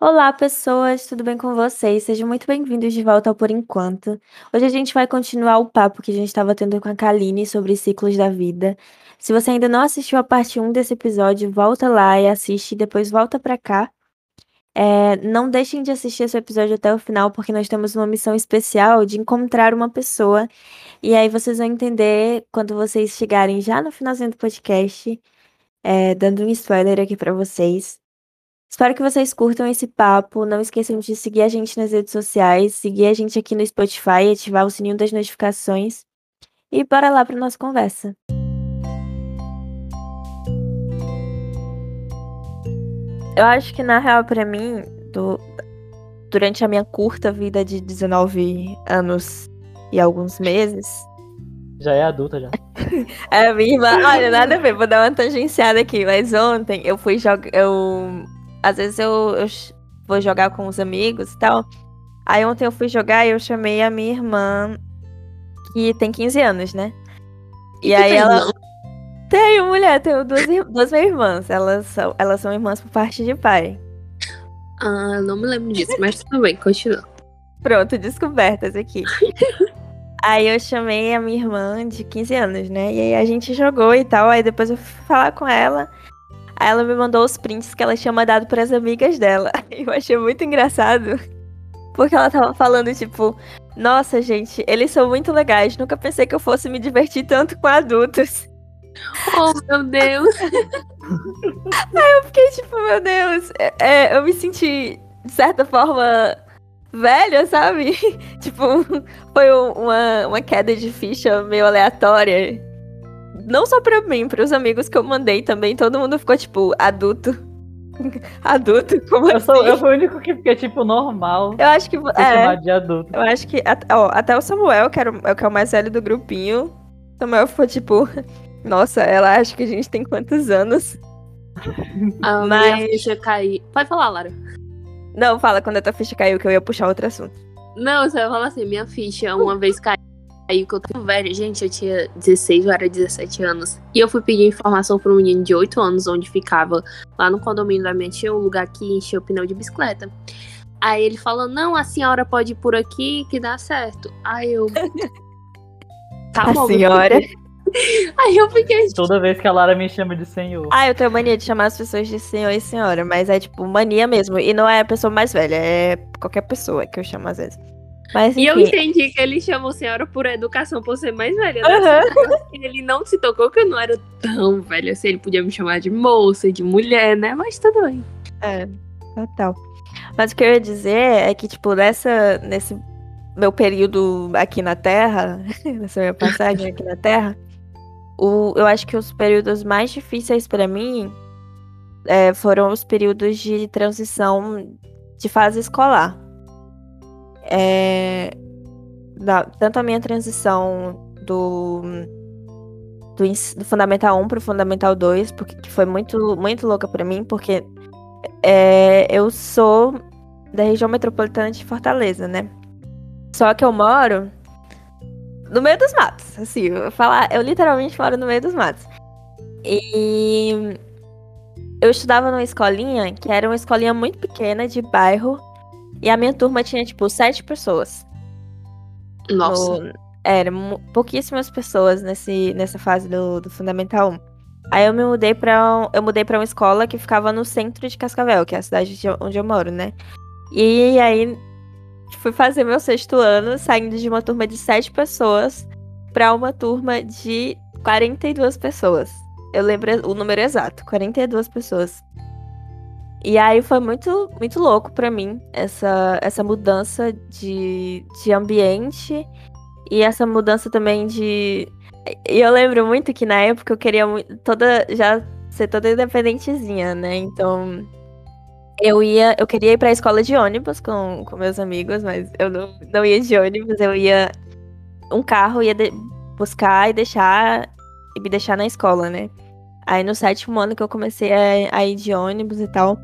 Olá, pessoas, tudo bem com vocês? Sejam muito bem-vindos de volta ao Por Enquanto. Hoje a gente vai continuar o papo que a gente estava tendo com a Kaline sobre ciclos da vida. Se você ainda não assistiu a parte 1 desse episódio, volta lá e assiste, depois volta pra cá. É, não deixem de assistir esse episódio até o final, porque nós temos uma missão especial de encontrar uma pessoa. E aí vocês vão entender quando vocês chegarem já no finalzinho do podcast, é, dando um spoiler aqui pra vocês. Espero que vocês curtam esse papo. Não esqueçam de seguir a gente nas redes sociais, seguir a gente aqui no Spotify, ativar o sininho das notificações. E bora lá para nossa conversa. Eu acho que, na real, para mim, do... durante a minha curta vida de 19 anos e alguns meses. Já é adulta, já. é, minha irmã. Olha, nada a ver, vou dar uma tangenciada aqui. Mas ontem eu fui jogar. Eu às vezes eu, eu vou jogar com os amigos e tal. Aí ontem eu fui jogar e eu chamei a minha irmã, que tem 15 anos, né? E, e aí ela. Irmão? Tenho, mulher, tenho duas, duas minhas irmãs. Elas são, elas são irmãs por parte de pai. Ah, não me lembro disso, mas tudo bem, continua. Pronto, descobertas aqui. aí eu chamei a minha irmã de 15 anos, né? E aí a gente jogou e tal. Aí depois eu fui falar com ela. Aí ela me mandou os prints que ela tinha mandado para as amigas dela. Eu achei muito engraçado. Porque ela tava falando, tipo, nossa, gente, eles são muito legais. Nunca pensei que eu fosse me divertir tanto com adultos. Oh, meu Deus! Aí eu fiquei, tipo, meu Deus. É, é, eu me senti, de certa forma, velha, sabe? tipo, foi uma, uma queda de ficha meio aleatória não só pra mim, pros amigos que eu mandei também, todo mundo ficou, tipo, adulto. adulto? Como eu, assim? sou, eu fui o único que fiquei, tipo, normal. Eu acho que. É, de adulto. Eu acho que. Ó, até o Samuel, que, era, o, que é o mais velho do grupinho. Samuel ficou, tipo. Nossa, ela acha que a gente tem quantos anos? A Mas... minha ficha caiu. Pode falar, Lara. Não, fala quando a tua ficha caiu, que eu ia puxar outro assunto. Não, você vai falar assim, minha ficha uma vez caiu Aí que eu tava velha, gente, eu tinha 16 ou era 17 anos. E eu fui pedir informação pra um menino de 8 anos, onde ficava lá no condomínio da minha tia, um lugar que enchia o pneu de bicicleta. Aí ele falou: Não, a senhora pode ir por aqui que dá certo. Aí eu. Tá a bom, senhora. Aí eu fiquei. Toda vez que a Lara me chama de senhor. Ah, eu tenho mania de chamar as pessoas de senhor e senhora, mas é tipo mania mesmo. E não é a pessoa mais velha, é qualquer pessoa que eu chamo às vezes. Mas, e eu entendi que ele chamou a senhora por educação, por ser mais velha. Uhum. Ele não se tocou que eu não era tão velha assim. Ele podia me chamar de moça, de mulher, né? Mas tudo bem. É, total. Mas o que eu ia dizer é que, tipo, nessa, nesse meu período aqui na Terra, nessa minha passagem aqui na Terra, o, eu acho que os períodos mais difíceis para mim é, foram os períodos de transição de fase escolar é, da, tanto a minha transição do, do, do Fundamental 1 para o Fundamental 2, porque que foi muito, muito louca para mim, porque é, eu sou da região metropolitana de Fortaleza, né? Só que eu moro no meio dos matos, assim, eu falar, eu literalmente moro no meio dos matos. E eu estudava numa escolinha que era uma escolinha muito pequena de bairro e a minha turma tinha, tipo, sete pessoas. Nossa. No, era pouquíssimas pessoas nesse, nessa fase do, do Fundamental 1. Aí eu me mudei pra. Eu mudei para uma escola que ficava no centro de Cascavel, que é a cidade onde eu moro, né? E aí fui fazer meu sexto ano, saindo de uma turma de sete pessoas para uma turma de 42 pessoas. Eu lembro o número exato, 42 pessoas. E aí foi muito, muito louco para mim essa, essa mudança de, de ambiente e essa mudança também de. E eu lembro muito que na época eu queria toda já ser toda independentezinha, né? Então eu ia, eu queria ir para a escola de ônibus com, com meus amigos, mas eu não, não ia de ônibus, eu ia um carro ia de, buscar e deixar e me deixar na escola, né? Aí no sétimo ano que eu comecei a, a ir de ônibus e tal.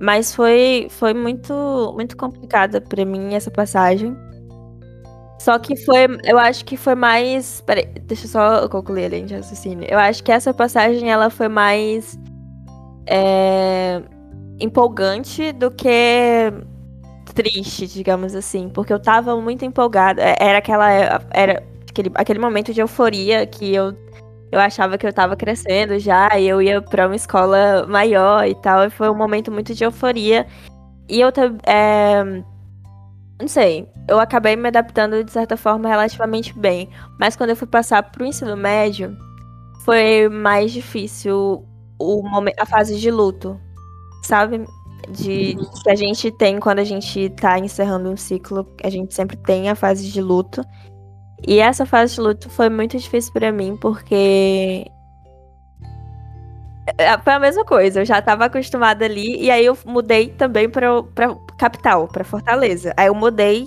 Mas foi, foi muito, muito complicada para mim essa passagem. Só que foi, eu acho que foi mais. Peraí, deixa eu só concluir a linha de raciocínio. Eu acho que essa passagem ela foi mais. É, empolgante do que triste, digamos assim, porque eu tava muito empolgada. É, Era aquela era aquele, aquele momento de euforia que eu eu achava que eu tava crescendo já e eu ia pra uma escola maior e tal, e foi um momento muito de euforia. E eu tam- é, não sei, eu acabei me adaptando de certa forma relativamente bem, mas quando eu fui passar pro ensino médio, foi mais difícil o momen- a fase de luto, sabe? De que a gente tem quando a gente tá encerrando um ciclo, a gente sempre tem a fase de luto. E essa fase de luto foi muito difícil pra mim, porque é, foi a mesma coisa, eu já tava acostumada ali, e aí eu mudei também pra, pra capital, pra Fortaleza. Aí eu mudei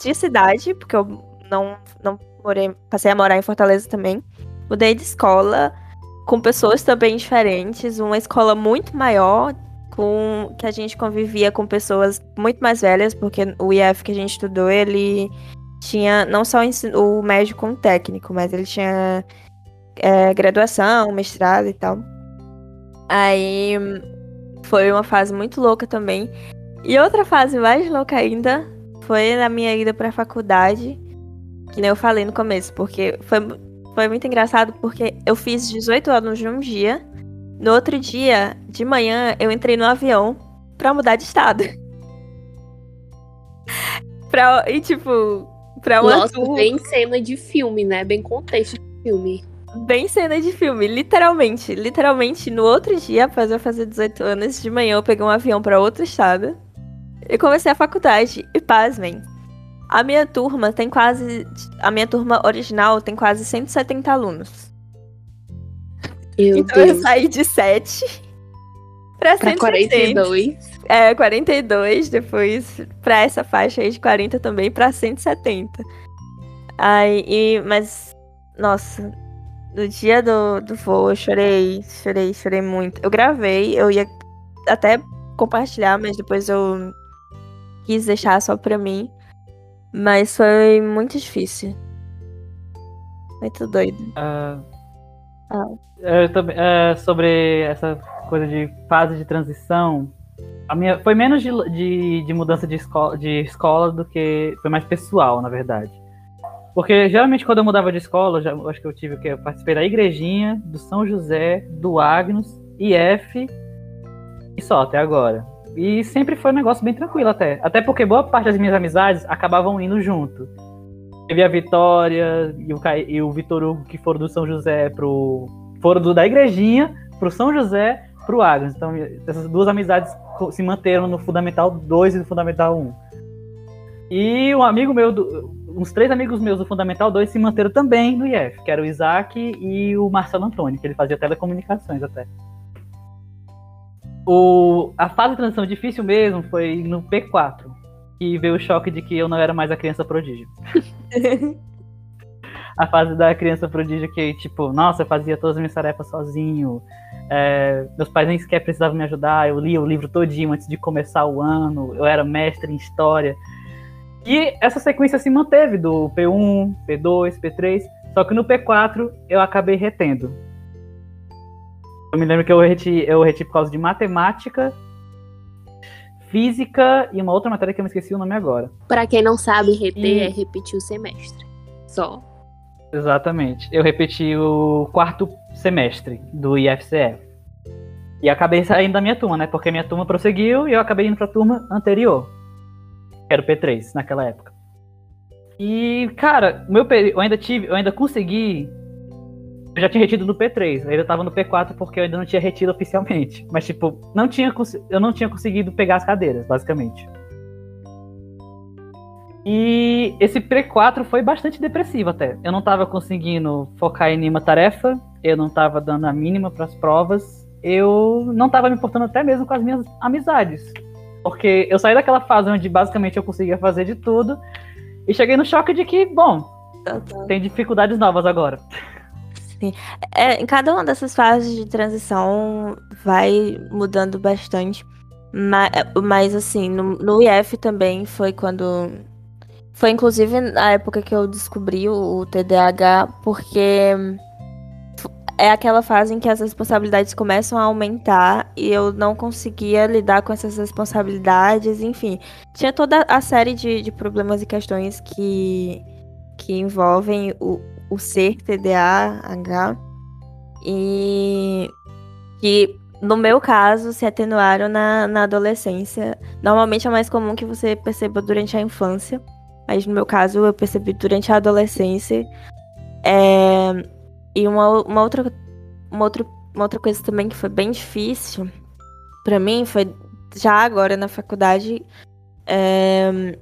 de cidade, porque eu não, não morei, passei a morar em Fortaleza também. Mudei de escola, com pessoas também diferentes, uma escola muito maior, com que a gente convivia com pessoas muito mais velhas, porque o IF que a gente estudou, ele tinha não só o médio com o técnico, mas ele tinha é, graduação, mestrado e tal. Aí foi uma fase muito louca também. E outra fase mais louca ainda foi na minha ida pra faculdade, que nem eu falei no começo, porque foi, foi muito engraçado porque eu fiz 18 anos num dia. No outro dia, de manhã, eu entrei no avião pra mudar de estado. pra, e tipo, pra uma Nossa, bem cena de filme, né? Bem contexto de filme. Bem cena de filme, literalmente. Literalmente, no outro dia, após eu fazer 18 anos, de manhã eu peguei um avião pra outro estado e comecei a faculdade. E pasmem, a minha turma tem quase. A minha turma original tem quase 170 alunos. Meu então eu Deus. saí de 7 pra, Pra 170. 42. É, 42, depois pra essa faixa aí de 40 também, pra 170. Aí, e, mas, nossa, no dia do, do voo eu chorei, chorei, chorei muito. Eu gravei, eu ia até compartilhar, mas depois eu quis deixar só pra mim. Mas foi muito difícil. Muito doido. Ah, Ah. eu também- é, sobre essa coisa de fase de transição, a minha foi menos de, de, de mudança de escola, de escola do que foi mais pessoal, na verdade. Porque geralmente quando eu mudava de escola, eu já, eu acho que eu tive o quê? Eu participei da igrejinha, do São José, do Agnus, IF e só até agora. E sempre foi um negócio bem tranquilo até. Até porque boa parte das minhas amizades acabavam indo junto. Teve a Vitória e o, e o Vitor Hugo que foram do São José pro. Foram do, da igrejinha pro São José pro Agnes. Então, essas duas amizades se manteram no Fundamental 2 e no Fundamental 1. E um amigo meu, do- uns três amigos meus do Fundamental 2 se manteram também no IF, que era o Isaac e o Marcelo Antônio, que ele fazia telecomunicações até. O, a fase de transição difícil mesmo foi no P4, que veio o choque de que eu não era mais a criança prodígio. a fase da criança prodígio que, tipo, nossa, eu fazia todas as minhas tarefas sozinho. É, meus pais nem sequer precisavam me ajudar. Eu lia o livro todinho antes de começar o ano. Eu era mestre em história. E essa sequência se manteve do P1, P2, P3. Só que no P4 eu acabei retendo. Eu me lembro que eu reti, eu reti por causa de matemática, física e uma outra matéria que eu me esqueci o nome agora. Pra quem não sabe, reter E- é repetir o semestre. Só. Exatamente. Eu repeti o quarto semestre do IFCE. E acabei saindo da minha turma, né? Porque minha turma prosseguiu e eu acabei indo pra turma anterior. Que era o P3 naquela época. E, cara, meu eu ainda tive, eu ainda consegui. Eu já tinha retido no P3, eu ainda tava no P4 porque eu ainda não tinha retido oficialmente. Mas, tipo, não tinha, eu não tinha conseguido pegar as cadeiras, basicamente. E esse P4 foi bastante depressivo até. Eu não tava conseguindo focar em nenhuma tarefa, eu não tava dando a mínima pras provas, eu não tava me importando até mesmo com as minhas amizades. Porque eu saí daquela fase onde basicamente eu conseguia fazer de tudo e cheguei no choque de que, bom, tem dificuldades novas agora. É, em cada uma dessas fases de transição vai mudando bastante. Mas, mas assim, no, no IF também foi quando. Foi inclusive na época que eu descobri o, TDAH, porque é aquela fase em que as responsabilidades começam a aumentar e eu não conseguia lidar com essas responsabilidades, enfim. Tinha toda a série de, de problemas e questões que, que envolvem o, o ser TDAH e que, no meu caso, se atenuaram na, na adolescência. Normalmente é mais comum que você perceba durante a infância, mas no meu caso eu percebi durante a adolescência. É, e uma, uma, outra, uma, outra, uma outra coisa também que foi bem difícil para mim foi já agora na faculdade. É,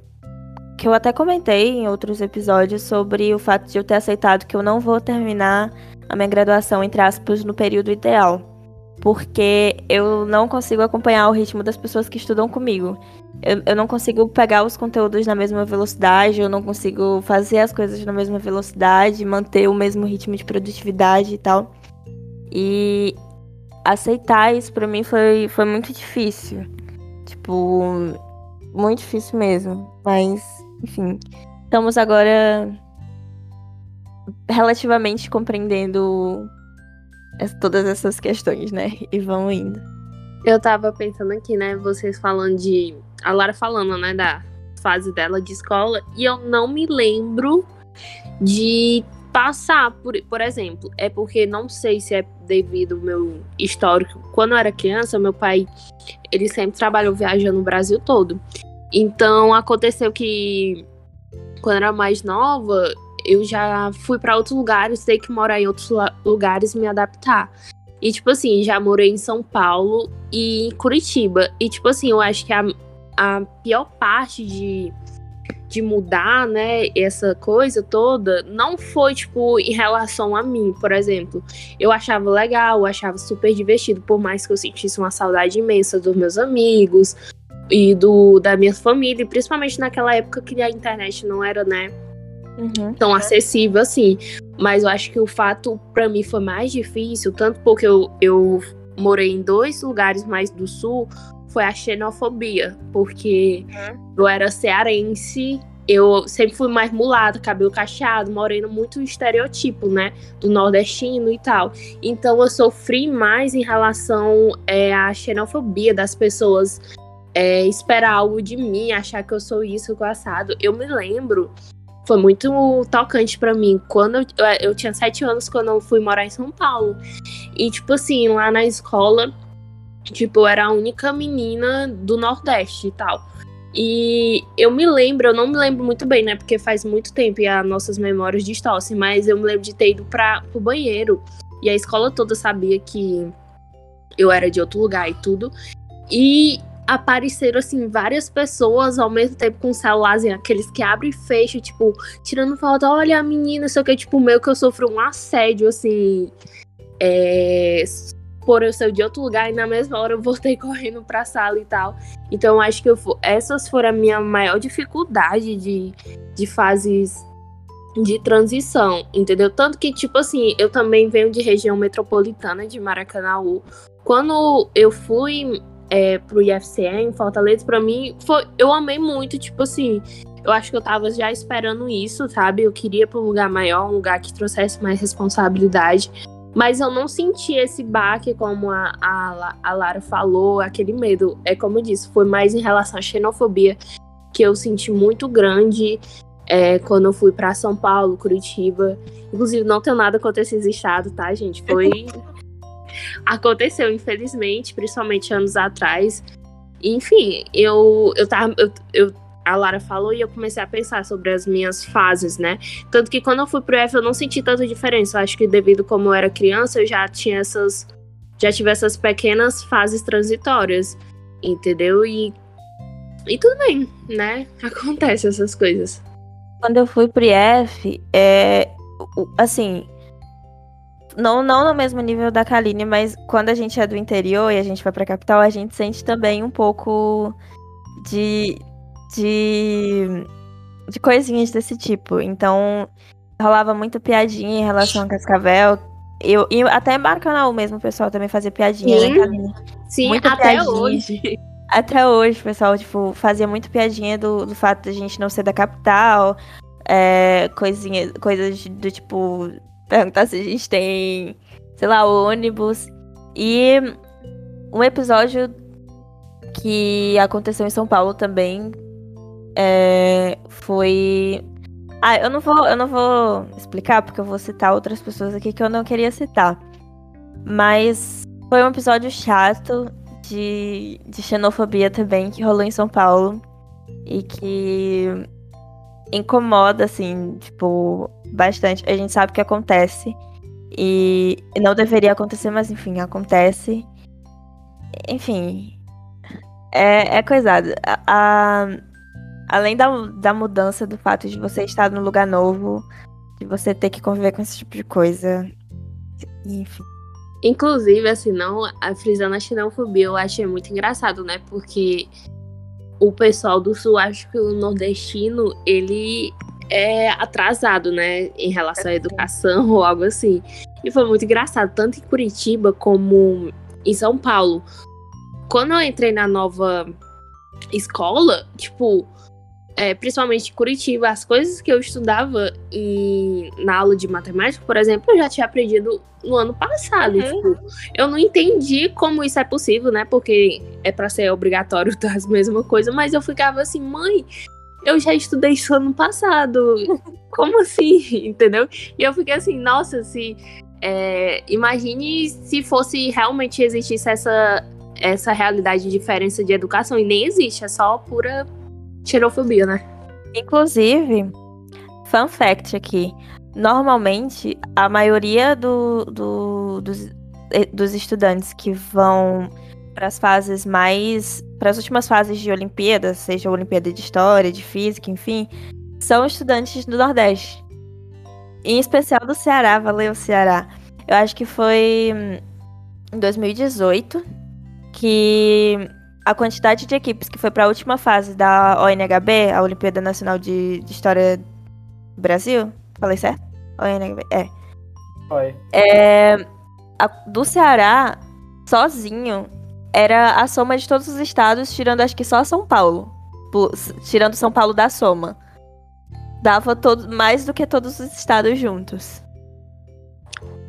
que eu até comentei em outros episódios sobre o fato de eu ter aceitado que eu não vou terminar a minha graduação, entre aspas, no período ideal. Porque eu não consigo acompanhar o ritmo das pessoas que estudam comigo. Eu, eu não consigo pegar os conteúdos na mesma velocidade, eu não consigo fazer as coisas na mesma velocidade, manter o mesmo ritmo de produtividade e tal. E aceitar isso para mim foi, foi muito difícil. Tipo, muito difícil mesmo. Mas enfim, estamos agora relativamente compreendendo todas essas questões, né? E vão indo. Eu tava pensando aqui, né? Vocês falando de. A Lara falando, né? Da fase dela de escola. E eu não me lembro de passar por, por exemplo, é porque não sei se é devido ao meu histórico. Quando eu era criança, meu pai, ele sempre trabalhou viajando no Brasil todo. Então aconteceu que quando eu era mais nova, eu já fui para outros lugares, ter que morar em outros lugares me adaptar. E tipo assim, já morei em São Paulo e em Curitiba. E tipo assim, eu acho que a, a pior parte de, de mudar, né, essa coisa toda, não foi, tipo, em relação a mim, por exemplo. Eu achava legal, eu achava super divertido, por mais que eu sentisse uma saudade imensa dos meus amigos, e do da minha família, principalmente naquela época que a internet não era, né, uhum. tão acessível assim. Mas eu acho que o fato para mim foi mais difícil, tanto porque eu, eu morei em dois lugares mais do sul, foi a xenofobia, porque uhum. eu era cearense, eu sempre fui mais mulata, cabelo cacheado, moreno, muito estereotipo, né? Do nordestino e tal. Então eu sofri mais em relação é, à xenofobia das pessoas é, esperar algo de mim, achar que eu sou isso, que eu assado. Eu me lembro, foi muito tocante para mim. Quando eu, eu tinha sete anos, quando eu fui morar em São Paulo. E, tipo assim, lá na escola, tipo, eu era a única menina do Nordeste e tal. E eu me lembro, eu não me lembro muito bem, né? Porque faz muito tempo e as nossas memórias distorcem, mas eu me lembro de ter ido para o banheiro. E a escola toda sabia que eu era de outro lugar e tudo. E apareceram, assim, várias pessoas ao mesmo tempo com celulares, aqueles que abrem e fecham, tipo, tirando foto, olha a menina, só que, tipo, meio que eu sofri um assédio, assim, é, por eu ser de outro lugar, e na mesma hora eu voltei correndo pra sala e tal. Então, acho que eu, essas foram a minha maior dificuldade de, de fases de transição, entendeu? Tanto que, tipo assim, eu também venho de região metropolitana de Maracanãú. Quando eu fui é, pro IFCE em Fortaleza, para mim, foi, eu amei muito, tipo assim, eu acho que eu tava já esperando isso, sabe? Eu queria para um lugar maior, um lugar que trouxesse mais responsabilidade. Mas eu não senti esse baque, como a, a, a Lara falou, aquele medo. É como eu disse, foi mais em relação à xenofobia que eu senti muito grande é, quando eu fui para São Paulo, Curitiba. Inclusive, não tenho nada contra esses estados, tá, gente? Foi aconteceu, infelizmente, principalmente anos atrás. Enfim, eu, eu tava. Eu, eu, a Lara falou e eu comecei a pensar sobre as minhas fases, né? Tanto que quando eu fui pro F eu não senti tanta diferença. Eu acho que devido como eu era criança, eu já tinha essas. Já tive essas pequenas fases transitórias. Entendeu? E. E tudo bem, né? Acontece essas coisas. Quando eu fui pro IF, é. Assim, não, não no mesmo nível da Kaline, mas quando a gente é do interior e a gente vai pra capital, a gente sente também um pouco de. de. de coisinhas desse tipo. Então, rolava muita piadinha em relação a Cascavel. Eu, e até em Barcanal mesmo o pessoal também fazia piadinha, Sim. né, Kaline? Sim, muita até piadinha. hoje. Até hoje, o pessoal, tipo, fazia muito piadinha do, do fato de a gente não ser da capital. É, coisinha, coisas do tipo perguntar se a gente tem sei lá, ônibus. E um episódio que aconteceu em São Paulo também é, foi. Ah, eu não vou, eu não vou explicar porque eu vou citar outras pessoas aqui que eu não queria citar. Mas foi um episódio chato de, de xenofobia também que rolou em São Paulo e que incomoda, assim, tipo, bastante. A gente sabe que acontece e não deveria acontecer, mas enfim, acontece. Enfim, é, é coisado. A, a, além da, da mudança do fato de você estar num lugar novo, de você ter que conviver com esse tipo de coisa. Enfim. Inclusive, assim, não, frisando a xenofobia, eu achei muito engraçado, né? Porque o pessoal do sul, acho que o nordestino, ele é atrasado, né? Em relação à educação ou algo assim. E foi muito engraçado, tanto em Curitiba como em São Paulo. Quando eu entrei na nova escola, tipo, é, principalmente em Curitiba, as coisas que eu estudava em, na aula de matemática, por exemplo, eu já tinha aprendido no ano passado. Uhum. Tipo, eu não entendi como isso é possível, né? Porque é para ser obrigatório as mesmas coisas, mas eu ficava assim, mãe, eu já estudei isso ano passado. Como assim? Entendeu? E eu fiquei assim, nossa, se. É, imagine se fosse realmente existisse essa, essa realidade de diferença de educação. E nem existe, é só pura xerofobia, né? Inclusive, fun fact aqui. Normalmente, a maioria do, do, dos, eh, dos estudantes que vão para as fases mais. para as últimas fases de Olimpíadas, seja Olimpíada de História, de Física, enfim, são estudantes do Nordeste. Em especial do Ceará, valeu Ceará. Eu acho que foi hum, em 2018 que a quantidade de equipes que foi para a última fase da ONHB, a Olimpíada Nacional de, de História do Brasil, falei certo? ONHB, é. Foi. É, a, do Ceará, sozinho, era a soma de todos os estados, tirando acho que só São Paulo. tirando São Paulo da soma. Dava todo, mais do que todos os estados juntos.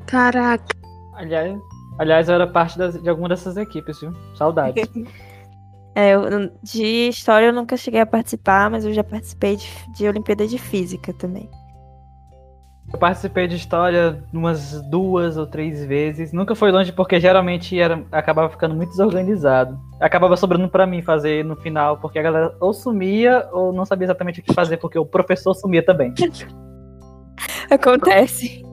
Caraca. Aliás, aliás eu era parte das, de alguma dessas equipes, viu? Saudades. É, eu, de história eu nunca cheguei a participar, mas eu já participei de, de Olimpíada de Física também. Eu participei de história umas duas ou três vezes. Nunca foi longe porque geralmente era, acabava ficando muito desorganizado. Acabava sobrando para mim fazer no final, porque a galera ou sumia ou não sabia exatamente o que fazer, porque o professor sumia também. Acontece.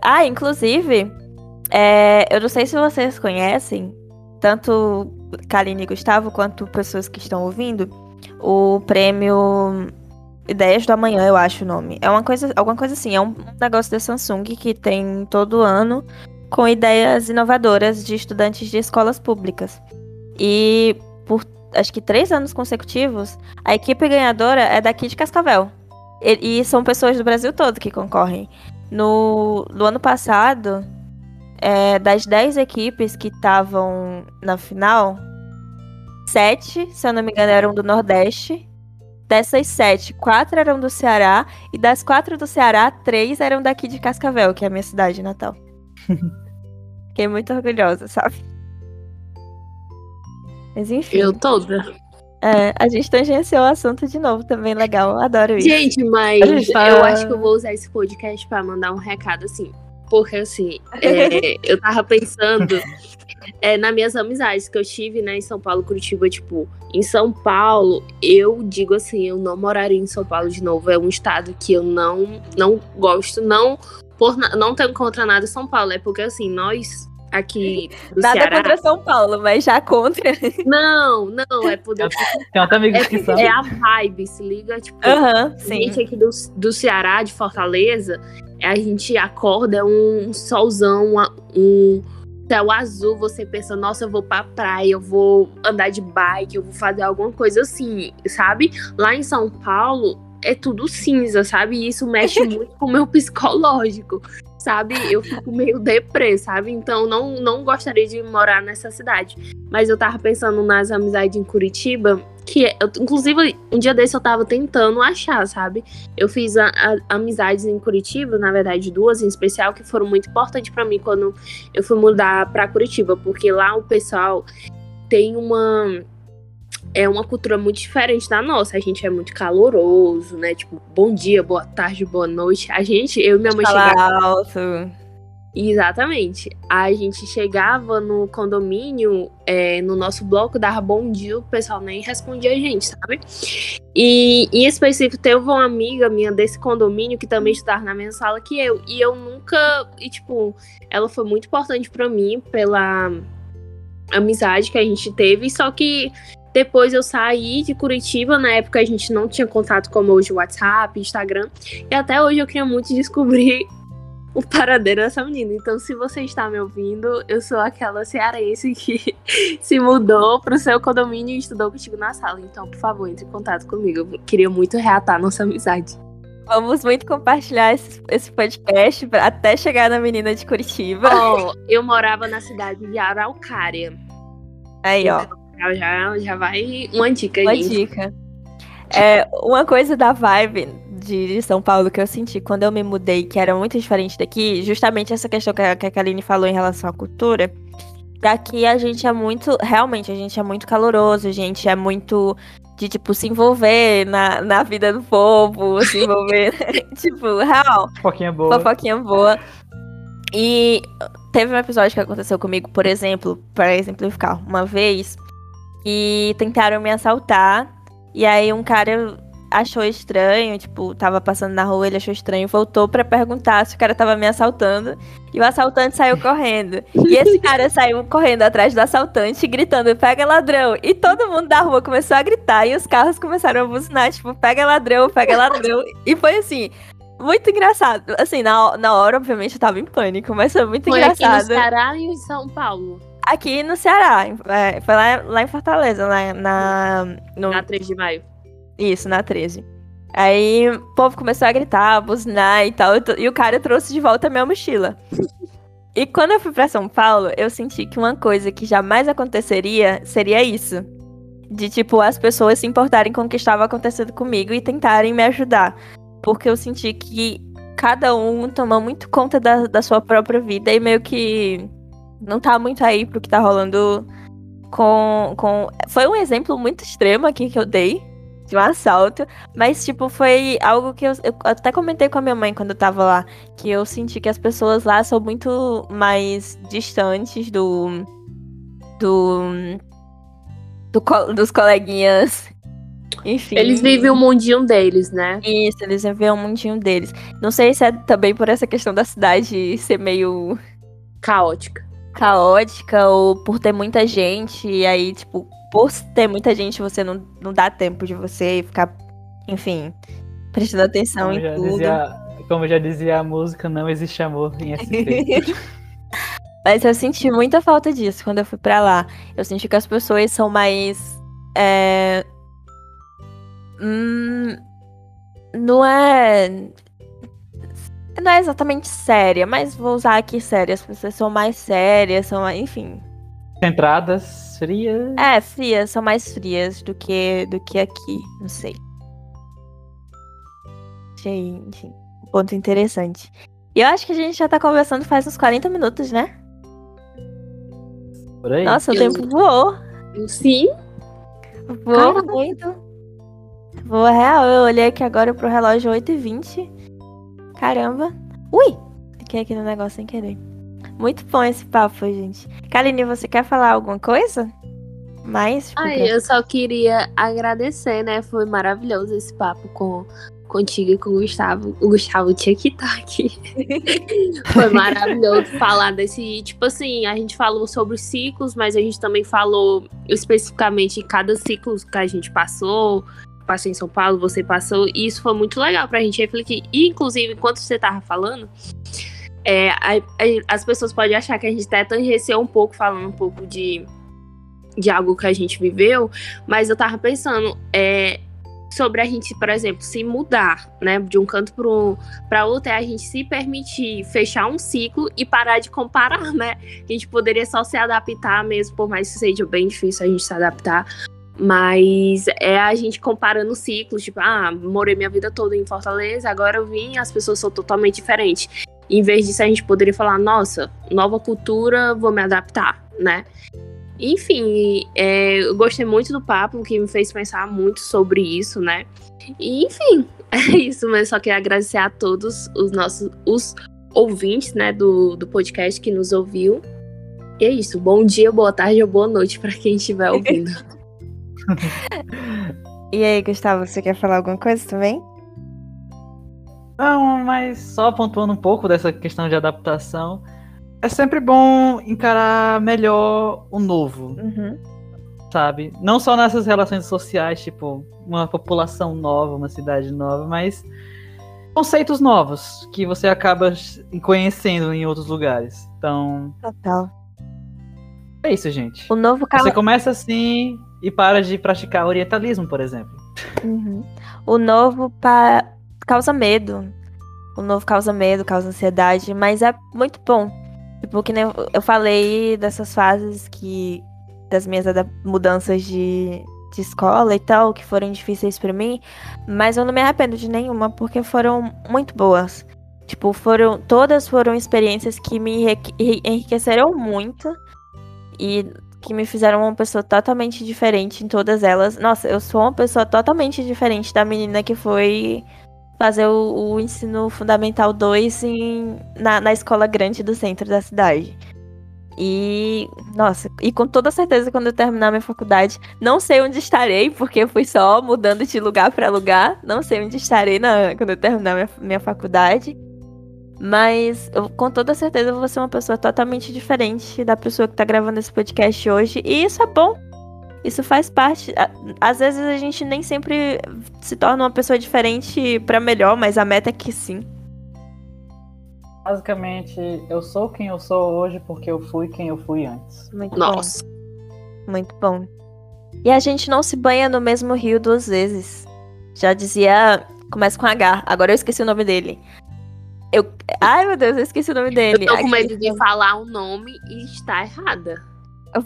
Ah, inclusive, é, eu não sei se vocês conhecem, tanto Kaline e Gustavo, quanto pessoas que estão ouvindo, o prêmio Ideias do Amanhã, eu acho o nome. É uma coisa, alguma coisa assim, é um negócio da Samsung que tem todo ano com ideias inovadoras de estudantes de escolas públicas. E por acho que três anos consecutivos, a equipe ganhadora é daqui de Cascavel. E, e são pessoas do Brasil todo que concorrem. No, no ano passado, é, das 10 equipes que estavam na final, sete, se eu não me engano, eram do Nordeste. Dessas sete, quatro eram do Ceará. E das quatro do Ceará, três eram daqui de Cascavel, que é a minha cidade natal. Fiquei muito orgulhosa, sabe? Mas enfim. Eu toda. É, a gente tangenciou o assunto de novo também, legal. Adoro isso. Gente, mas eu acho que eu vou usar esse podcast para mandar um recado assim. Porque, assim, é, eu tava pensando é, nas minhas amizades que eu tive, né, em São Paulo, Curitiba, tipo, em São Paulo, eu digo assim, eu não moraria em São Paulo de novo. É um estado que eu não, não gosto, não por não tenho contra nada em São Paulo, é porque assim, nós aqui do Nada Ceará... contra São Paulo, mas já contra. Não, não, é por... Tem até amigos é, que são. É a vibe, se liga, tipo, uhum, gente aqui do, do Ceará, de Fortaleza, a gente acorda, um solzão, um céu azul, você pensa, nossa, eu vou pra praia, eu vou andar de bike, eu vou fazer alguma coisa assim, sabe? Lá em São Paulo é tudo cinza, sabe? E isso mexe muito com o meu psicológico, sabe? Eu fico meio deprê, sabe? Então não, não gostaria de morar nessa cidade. Mas eu tava pensando nas amizades em Curitiba, que, eu, inclusive, um dia desse eu tava tentando achar, sabe? Eu fiz a, a, amizades em Curitiba, na verdade, duas em especial, que foram muito importantes para mim quando eu fui mudar para Curitiba, porque lá o pessoal tem uma é uma cultura muito diferente da nossa. A gente é muito caloroso, né? Tipo, bom dia, boa tarde, boa noite. A gente, eu e minha mãe chegava alto. Exatamente. A gente chegava no condomínio, é, no nosso bloco, dava bom dia, o pessoal nem respondia a gente, sabe? E em específico, teve uma amiga minha desse condomínio que também estudava na mesma sala que eu. E eu nunca. E, tipo, ela foi muito importante para mim pela amizade que a gente teve. Só que depois eu saí de Curitiba, na época a gente não tinha contato como hoje, WhatsApp, Instagram. E até hoje eu queria muito descobrir o paradeiro dessa menina. Então, se você está me ouvindo, eu sou aquela cearense que se mudou para o seu condomínio e estudou contigo na sala. Então, por favor, entre em contato comigo. Eu queria muito reatar nossa amizade. Vamos muito compartilhar esse, esse podcast até chegar na menina de Curitiba. Oh, eu morava na cidade de Araucária. Aí, ó. Já, já vai uma dica, Uma gente. dica. É, uma coisa da vibe de São Paulo que eu senti quando eu me mudei, que era muito diferente daqui, justamente essa questão que a, que a Kaline falou em relação à cultura. Daqui a gente é muito. Realmente, a gente é muito caloroso, a gente é muito de, tipo, se envolver na, na vida do povo, se envolver. tipo, real. Fofoquinha boa. Fofoquinha boa. E teve um episódio que aconteceu comigo, por exemplo, para exemplificar, uma vez, que tentaram me assaltar. E aí um cara achou estranho, tipo, tava passando na rua, ele achou estranho, voltou pra perguntar se o cara tava me assaltando. E o assaltante saiu correndo. E esse cara saiu correndo atrás do assaltante, gritando, pega ladrão. E todo mundo da rua começou a gritar, e os carros começaram a buzinar, tipo, pega ladrão, pega ladrão. E foi assim, muito engraçado. Assim, na, na hora, obviamente, eu tava em pânico, mas foi muito Foi aqui no engraçado. Ceará e em São Paulo. Aqui no Ceará, é, foi lá, lá em Fortaleza, lá na, no, Na 3 de maio. isso, na 13. Aí o povo começou a gritar, buzinar e tal. e o cara trouxe de volta a minha mochila. E quando eu fui pra São Paulo, eu senti que uma coisa que jamais aconteceria seria isso. De, tipo, as pessoas se importarem com o que estava acontecendo comigo e tentarem me ajudar. Porque eu senti que cada um toma muito conta da, da sua própria vida e meio que não tá muito aí pro que tá rolando com, com. Foi um exemplo muito extremo aqui que eu dei de um assalto, mas tipo, foi algo que eu, eu até comentei com a minha mãe quando eu tava lá, que eu senti que as pessoas lá são muito mais distantes do do, do dos coleguinhas. Enfim. Eles vivem o mundinho deles, né? Isso, eles vivem um mundinho deles. Não sei se é também por essa questão da cidade ser meio Caótica. Caótica ou por ter muita gente, e aí, tipo, por ter muita gente, você não, não dá tempo de você ficar, enfim, prestando atenção Como em tudo. dizia, como já dizia a música, não existe amor em SP. Mas eu senti muita falta disso quando eu fui pra lá. Eu senti que as pessoas são mais. É... hum, não é. Não é exatamente séria, mas vou usar aqui séria. As pessoas são mais sérias, são. mais- Enfim. Centradas, frias. É, frias, são mais frias do que, do que aqui. Não sei. Achei, enfim, um ponto interessante. E eu acho que a gente já tá conversando faz uns 40 minutos, né? Por aí. Nossa, o Eu- tempo voou. Sim. Voou muito. Voou real. Eu olhei aqui agora pro relógio 8h20. Caramba. Ui! Fiquei aqui no negócio sem querer. Muito bom esse papo, gente. Kaline, você quer falar alguma coisa? Mais? Ai, eu só queria agradecer, né? Foi maravilhoso esse papo com contigo e com o Gustavo. O Gustavo tinha que estar aqui. Foi maravilhoso falar desse. Tipo assim, a gente falou sobre os ciclos, mas a gente também falou especificamente em cada ciclo que a gente passou. Passei em São Paulo, você passou, e isso foi muito legal pra gente refletir. E, inclusive, enquanto você tava falando, é, a- a- as pessoas podem achar que a gente até tangenciou um pouco, falando um pouco de, de algo que a gente viveu, mas eu tava pensando, é, sobre a gente, por exemplo, se mudar, né, de um canto para outro, é a gente se permitir fechar um ciclo e parar de comparar, né? A gente poderia só se adaptar mesmo, por mais que seja bem difícil a gente se adaptar, Mas é a gente comparando ciclos, tipo, ah, morei minha vida toda em Fortaleza, agora eu vim as pessoas são totalmente diferentes. Em vez disso, a gente poderia falar, nossa, nova cultura, vou me adaptar, né? Enfim, é, eu gostei muito do papo, que me fez pensar muito sobre isso, né? E, enfim, é isso, mas só queria agradecer a todos os nossos os ouvintes, né, do, do podcast que nos ouviu. E é isso. Bom dia, boa tarde ou boa noite para quem estiver ouvindo. e aí, Gustavo, você quer falar alguma coisa também? Não, mas só pontuando um pouco dessa questão de adaptação. É sempre bom encarar melhor o novo. Uhum. Sabe? Não só nessas relações sociais, tipo, uma população nova, uma cidade nova, mas conceitos novos que você acaba conhecendo em outros lugares. Então. Total. É isso, gente. O novo Você começa assim e para de praticar orientalismo, por exemplo. Uhum. O novo pa... causa medo. O novo causa medo, causa ansiedade, mas é muito bom. Tipo, que nem eu falei dessas fases que. das minhas mudanças de, de escola e tal, que foram difíceis para mim, mas eu não me arrependo de nenhuma, porque foram muito boas. Tipo, foram. Todas foram experiências que me enriqueceram muito e que me fizeram uma pessoa totalmente diferente em todas elas. Nossa, eu sou uma pessoa totalmente diferente da menina que foi fazer o, o ensino fundamental 2 em, na, na escola grande do centro da cidade. E, nossa, e com toda certeza, quando eu terminar minha faculdade, não sei onde estarei, porque eu fui só mudando de lugar para lugar. Não sei onde estarei na, quando eu terminar minha, minha faculdade. Mas eu, com toda certeza eu vou ser uma pessoa totalmente diferente da pessoa que tá gravando esse podcast hoje. E isso é bom. Isso faz parte. Às vezes a gente nem sempre se torna uma pessoa diferente para melhor, mas a meta é que sim. Basicamente, eu sou quem eu sou hoje porque eu fui quem eu fui antes. Muito Nossa. bom. Muito bom. E a gente não se banha no mesmo rio duas vezes. Já dizia. Começa com H, agora eu esqueci o nome dele. Eu... Ai, meu Deus, eu esqueci o nome dele. Eu tô com medo de falar o nome e estar errada.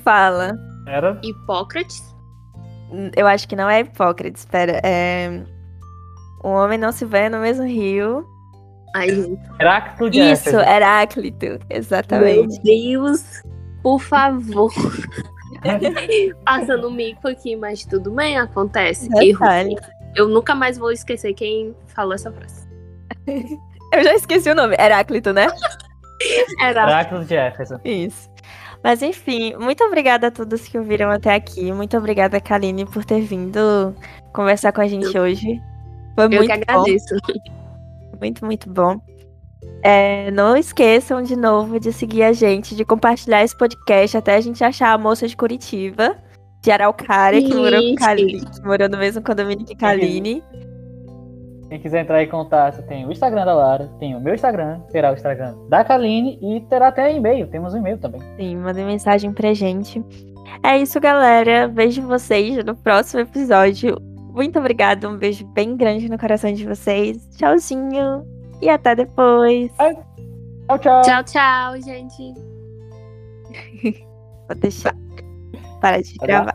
Fala. Era? Hipócrates? Eu acho que não é Hipócrates, espera. É... O homem não se vê no mesmo rio. Ai, Heráclito de Isso, Éfeso. Heráclito, exatamente. Meu Deus, por favor. Passando mico aqui, mas tudo bem, acontece. Erro. Eu nunca mais vou esquecer quem falou essa frase. Eu já esqueci o nome. Heráclito, né? Heráclito de Éfeso. Isso. Mas enfim, muito obrigada a todos que ouviram até aqui. Muito obrigada, Kaline, por ter vindo conversar com a gente hoje. Foi Eu muito que agradeço. Bom. Muito, muito bom. É, não esqueçam de novo de seguir a gente, de compartilhar esse podcast até a gente achar a moça de Curitiba, de Araucária, que morou, com Kaline, que morou no mesmo condomínio que Kaline. Quem quiser entrar em contato, tem o Instagram da Lara, tem o meu Instagram, terá o Instagram da Kaline e terá até e-mail. Temos um e-mail também. Sim, mandem mensagem pra gente. É isso, galera. Vejo vocês no próximo episódio. Muito obrigada. Um beijo bem grande no coração de vocês. Tchauzinho. E até depois. Tchau, tchau. Tchau, tchau, gente. Vou deixar. Para de gravar.